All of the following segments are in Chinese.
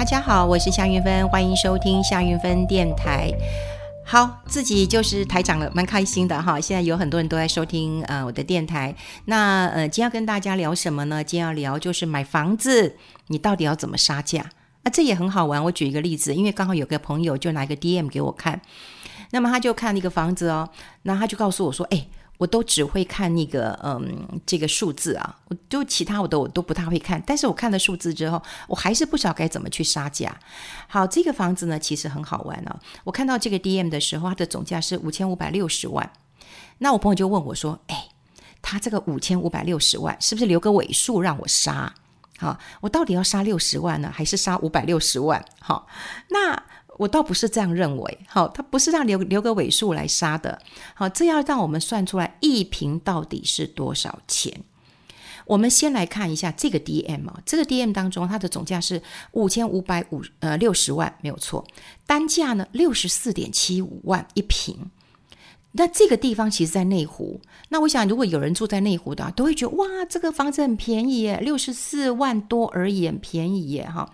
大家好，我是夏云芬，欢迎收听夏云芬电台。好，自己就是台长了，蛮开心的哈。现在有很多人都在收听呃我的电台。那呃，今天要跟大家聊什么呢？今天要聊就是买房子，你到底要怎么杀价？啊，这也很好玩。我举一个例子，因为刚好有个朋友就拿一个 DM 给我看，那么他就看那个房子哦，那他就告诉我说，哎。我都只会看那个，嗯，这个数字啊，我就其他我都我都不太会看。但是我看了数字之后，我还是不知道该怎么去杀价。好，这个房子呢，其实很好玩哦。我看到这个 DM 的时候，它的总价是五千五百六十万。那我朋友就问我说：“哎，他这个五千五百六十万，是不是留个尾数让我杀？好，我到底要杀六十万呢，还是杀五百六十万？好，那。”我倒不是这样认为，好，它不是让留留个尾数来杀的，好，这要让我们算出来一瓶到底是多少钱。我们先来看一下这个 DM 啊，这个 DM 当中它的总价是五千五百五呃六十万，没有错，单价呢六十四点七五万一瓶。那这个地方其实在内湖，那我想如果有人住在内湖的，都会觉得哇，这个房子很便宜耶，六十四万多而已，很便宜耶，哈。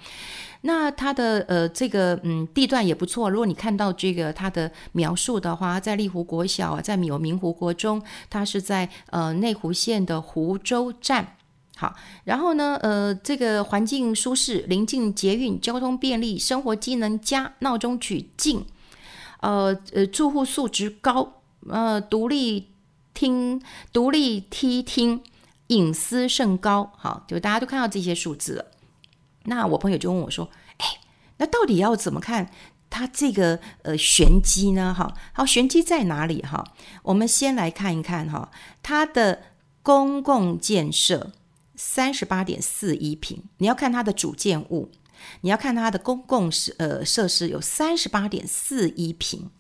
那它的呃这个嗯地段也不错，如果你看到这个它的描述的话，在丽湖国小啊，在有明湖国中，它是在呃内湖县的湖州站。好，然后呢呃这个环境舒适，临近捷运，交通便利，生活机能佳，闹中取静，呃呃住户素质高，呃独立厅独立梯厅，隐私甚高。好，就大家都看到这些数字了。那我朋友就问我说：“哎，那到底要怎么看它这个呃玄机呢？哈，好，玄机在哪里？哈，我们先来看一看哈，它的公共建设三十八点四一平，你要看它的主建物，你要看它的公共设呃设施有三十八点四一平，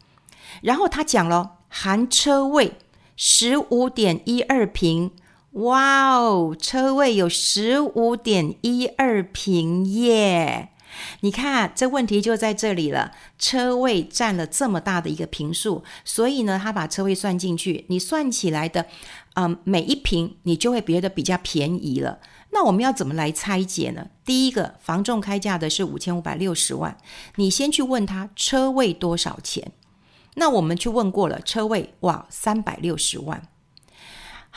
然后他讲了含车位十五点一二平。”哇哦，车位有十五点一二平耶！你看，这问题就在这里了。车位占了这么大的一个坪数，所以呢，他把车位算进去，你算起来的，嗯，每一坪你就会觉得比较便宜了。那我们要怎么来拆解呢？第一个，房仲开价的是五千五百六十万，你先去问他车位多少钱。那我们去问过了，车位哇，三百六十万。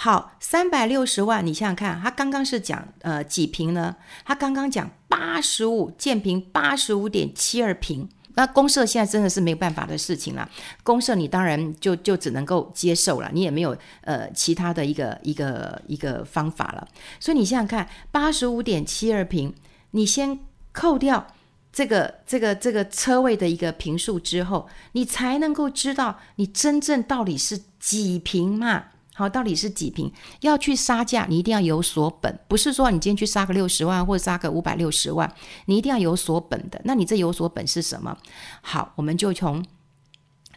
好，三百六十万，你想想看，他刚刚是讲呃几平呢？他刚刚讲八十五建平，八十五点七二平。那公社现在真的是没有办法的事情了。公社你当然就就只能够接受了，你也没有呃其他的一个一个一个方法了。所以你想想看，八十五点七二平，你先扣掉这个这个这个车位的一个平数之后，你才能够知道你真正到底是几平嘛。好，到底是几坪？要去杀价，你一定要有所本，不是说你今天去杀个六十万或者杀个五百六十万，你一定要有所本的。那你这有所本是什么？好，我们就从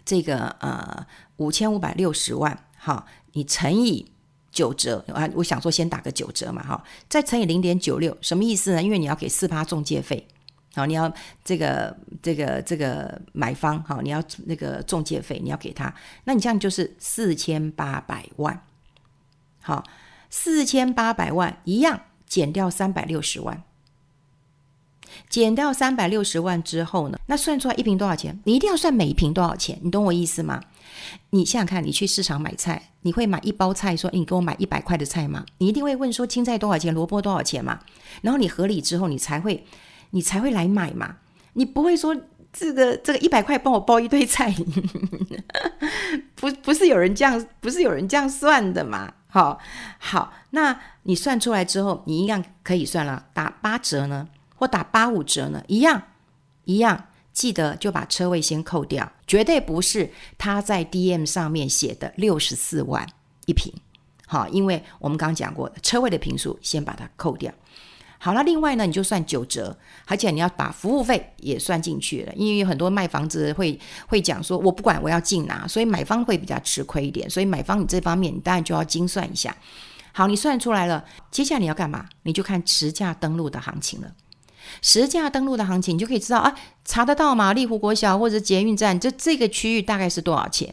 这个呃五千五百六十万，好，你乘以九折啊，我想说先打个九折嘛，哈，再乘以零点九六，什么意思呢？因为你要给四趴中介费。好，你要这个这个这个买方，好，你要那个中介费，你要给他，那你这样就是四千八百万。好，四千八百万一样减掉三百六十万，减掉三百六十万之后呢，那算出来一瓶多少钱？你一定要算每一瓶多少钱，你懂我意思吗？你想想看，你去市场买菜，你会买一包菜，说你给我买一百块的菜吗？你一定会问说青菜多少钱，萝卜多少钱嘛？然后你合理之后，你才会。你才会来买嘛，你不会说这个这个一百块帮我包一堆菜，不不是有人这样，不是有人这样算的嘛？好，好，那你算出来之后，你一样可以算了，打八折呢，或打八五折呢，一样一样，记得就把车位先扣掉，绝对不是他在 DM 上面写的六十四万一平，好，因为我们刚刚讲过的车位的平数，先把它扣掉。好了，另外呢，你就算九折，而且你要把服务费也算进去了，因为有很多卖房子会会讲说，我不管，我要尽拿，所以买方会比较吃亏一点，所以买方你这方面你当然就要精算一下。好，你算出来了，接下来你要干嘛？你就看实价登录的行情了。实价登录的行情，你就可以知道啊，查得到吗？丽湖国小或者捷运站，这这个区域大概是多少钱？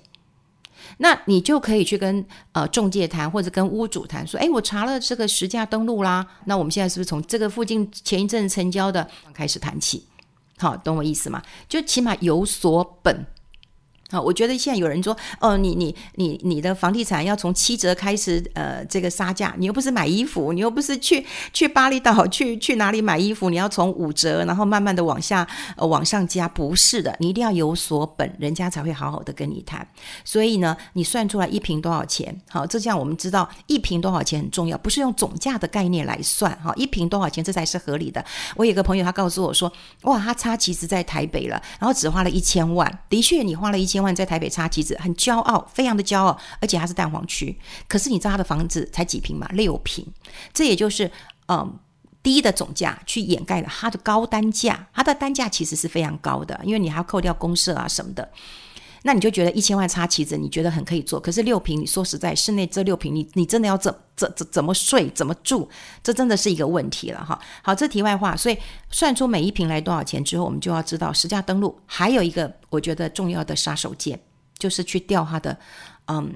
那你就可以去跟呃中介谈，或者跟屋主谈，说，哎，我查了这个实价登录啦，那我们现在是不是从这个附近前一阵成交的开始谈起？好，懂我意思吗？就起码有所本。好，我觉得现在有人说，哦，你你你你的房地产要从七折开始，呃，这个杀价，你又不是买衣服，你又不是去去巴厘岛 去去哪里买衣服，你要从五折，然后慢慢的往下呃往上加，不是的，你一定要有所本，人家才会好好的跟你谈。所以呢，你算出来一坪多少钱？好，这这样我们知道一坪多少钱很重要，不是用总价的概念来算，哈，一坪多少钱这才是合理的。我有个朋友，他告诉我说，哇，他差其实在台北了，然后只花了一千万，的确，你花了一千。千万在台北插旗子，很骄傲，非常的骄傲，而且他是蛋黄区。可是你知道他的房子才几平嘛？六平，这也就是嗯低的总价去掩盖了他的高单价。他的单价其实是非常高的，因为你还要扣掉公社啊什么的。那你就觉得一千万插旗子，你觉得很可以做。可是六坪，你说实在，室内这六坪，你你真的要怎怎怎怎么睡，怎么住，这真的是一个问题了哈。好，这题外话，所以算出每一坪来多少钱之后，我们就要知道实价登录。还有一个我觉得重要的杀手锏，就是去调它的嗯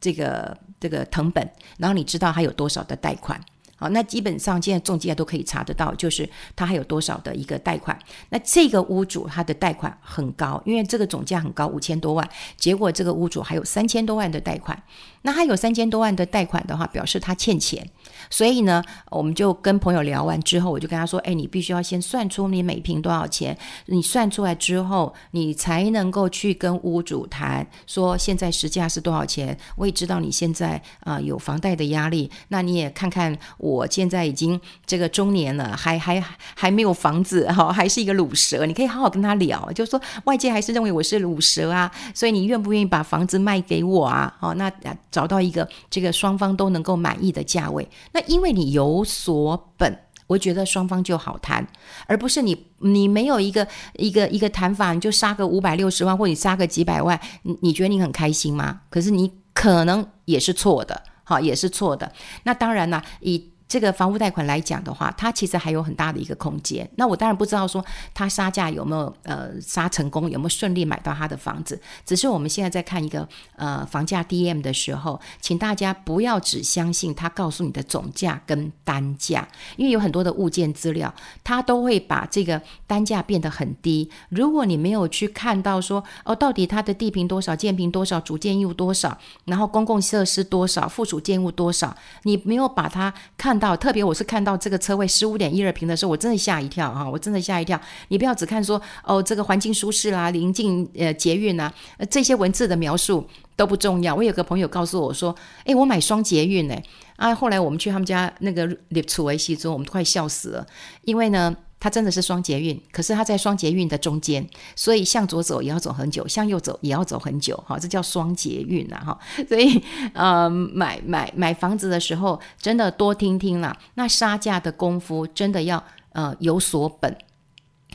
这个这个成本，然后你知道它有多少的贷款。好，那基本上现在中介都可以查得到，就是他还有多少的一个贷款。那这个屋主他的贷款很高，因为这个总价很高，五千多万，结果这个屋主还有三千多万的贷款。那他有三千多万的贷款的话，表示他欠钱。所以呢，我们就跟朋友聊完之后，我就跟他说：“哎，你必须要先算出你每平多少钱，你算出来之后，你才能够去跟屋主谈，说现在实价是多少钱。我也知道你现在啊、有房贷的压力，那你也看看我现在已经这个中年了，还还还没有房子哈，还是一个卤蛇。你可以好好跟他聊，就说外界还是认为我是卤蛇啊，所以你愿不愿意把房子卖给我啊？哦，那找到一个这个双方都能够满意的价位。”那因为你有所本，我觉得双方就好谈，而不是你你没有一个一个一个谈法，你就杀个五百六十万，或你杀个几百万，你你觉得你很开心吗？可是你可能也是错的，好，也是错的。那当然了，以。这个房屋贷款来讲的话，它其实还有很大的一个空间。那我当然不知道说他杀价有没有呃杀成功，有没有顺利买到他的房子。只是我们现在在看一个呃房价 DM 的时候，请大家不要只相信他告诉你的总价跟单价，因为有很多的物件资料，他都会把这个单价变得很低。如果你没有去看到说哦，到底它的地坪多少、建平多少、主建物多少，然后公共设施多少、附属建物多少，你没有把它看。到特别，我是看到这个车位十五点一二平的时候，我真的吓一跳哈！我真的吓一跳。你不要只看说哦，这个环境舒适啦，临近呃捷运啊，这些文字的描述都不重要。我有个朋友告诉我说，诶，我买双捷运呢。啊，后来我们去他们家那个立处维西中，我们快笑死了，因为呢。它真的是双捷运，可是它在双捷运的中间，所以向左走也要走很久，向右走也要走很久，哈，这叫双捷运呐，哈，所以呃，买买买房子的时候，真的多听听啦，那杀价的功夫真的要呃有所本。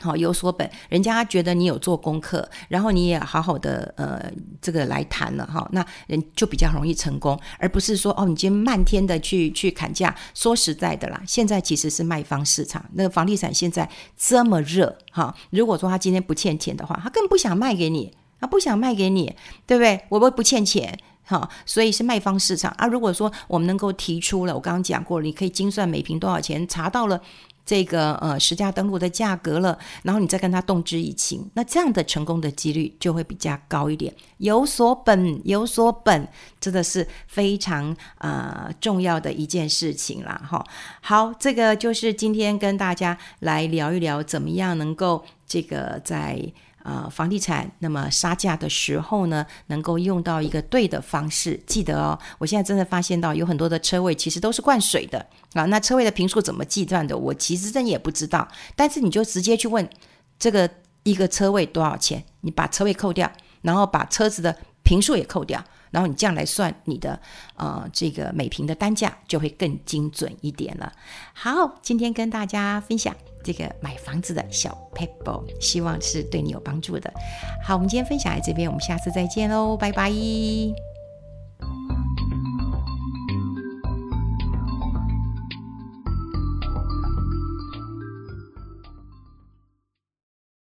好，有所本，人家觉得你有做功课，然后你也好好的呃这个来谈了哈，那人就比较容易成功，而不是说哦，你今天漫天的去去砍价。说实在的啦，现在其实是卖方市场，那个房地产现在这么热哈，如果说他今天不欠钱的话，他更不想卖给你，他不想卖给你，对不对？我不不欠钱哈，所以是卖方市场啊。如果说我们能够提出了，我刚刚讲过了，你可以精算每平多少钱，查到了。这个呃实价登录的价格了，然后你再跟他动之以情，那这样的成功的几率就会比较高一点。有所本，有所本，真的是非常呃重要的一件事情啦。哈。好，这个就是今天跟大家来聊一聊，怎么样能够这个在。呃，房地产那么杀价的时候呢，能够用到一个对的方式。记得哦，我现在真的发现到有很多的车位其实都是灌水的啊。那车位的平数怎么计算的？我其实真也不知道。但是你就直接去问这个一个车位多少钱，你把车位扣掉，然后把车子的平数也扣掉，然后你这样来算你的呃这个每平的单价就会更精准一点了。好，今天跟大家分享。这个买房子的小 pebble，，希望是对你有帮助的。好，我们今天分享在这边，我们下次再见喽，拜拜。